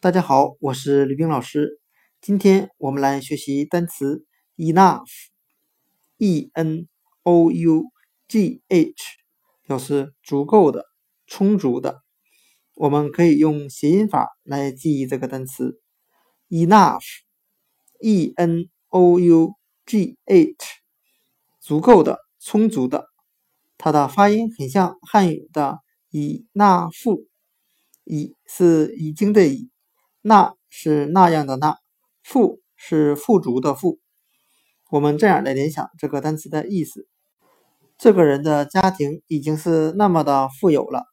大家好，我是吕冰老师。今天我们来学习单词 enough，e n o u g h，表示足够的、充足的。我们可以用谐音法来记忆这个单词 enough，e n o u g h，足够的、充足的。它的发音很像汉语的以那富，已是已经的已。那是那样的那，富是富足的富。我们这样来联想这个单词的意思：这个人的家庭已经是那么的富有了，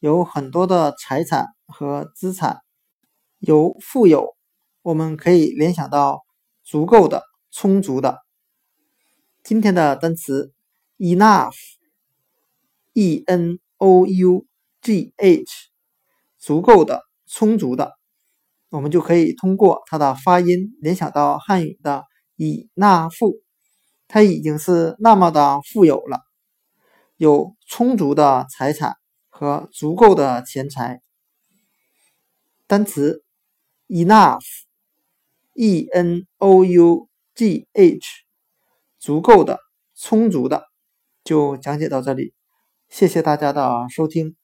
有很多的财产和资产。由富有，我们可以联想到足够的、充足的。今天的单词 enough，e n o u g h，足够的、充足的。我们就可以通过它的发音联想到汉语的“以那富”，他已经是那么的富有了，有充足的财产和足够的钱财。单词 enough，e n o u g h，足够的、充足的，就讲解到这里。谢谢大家的收听。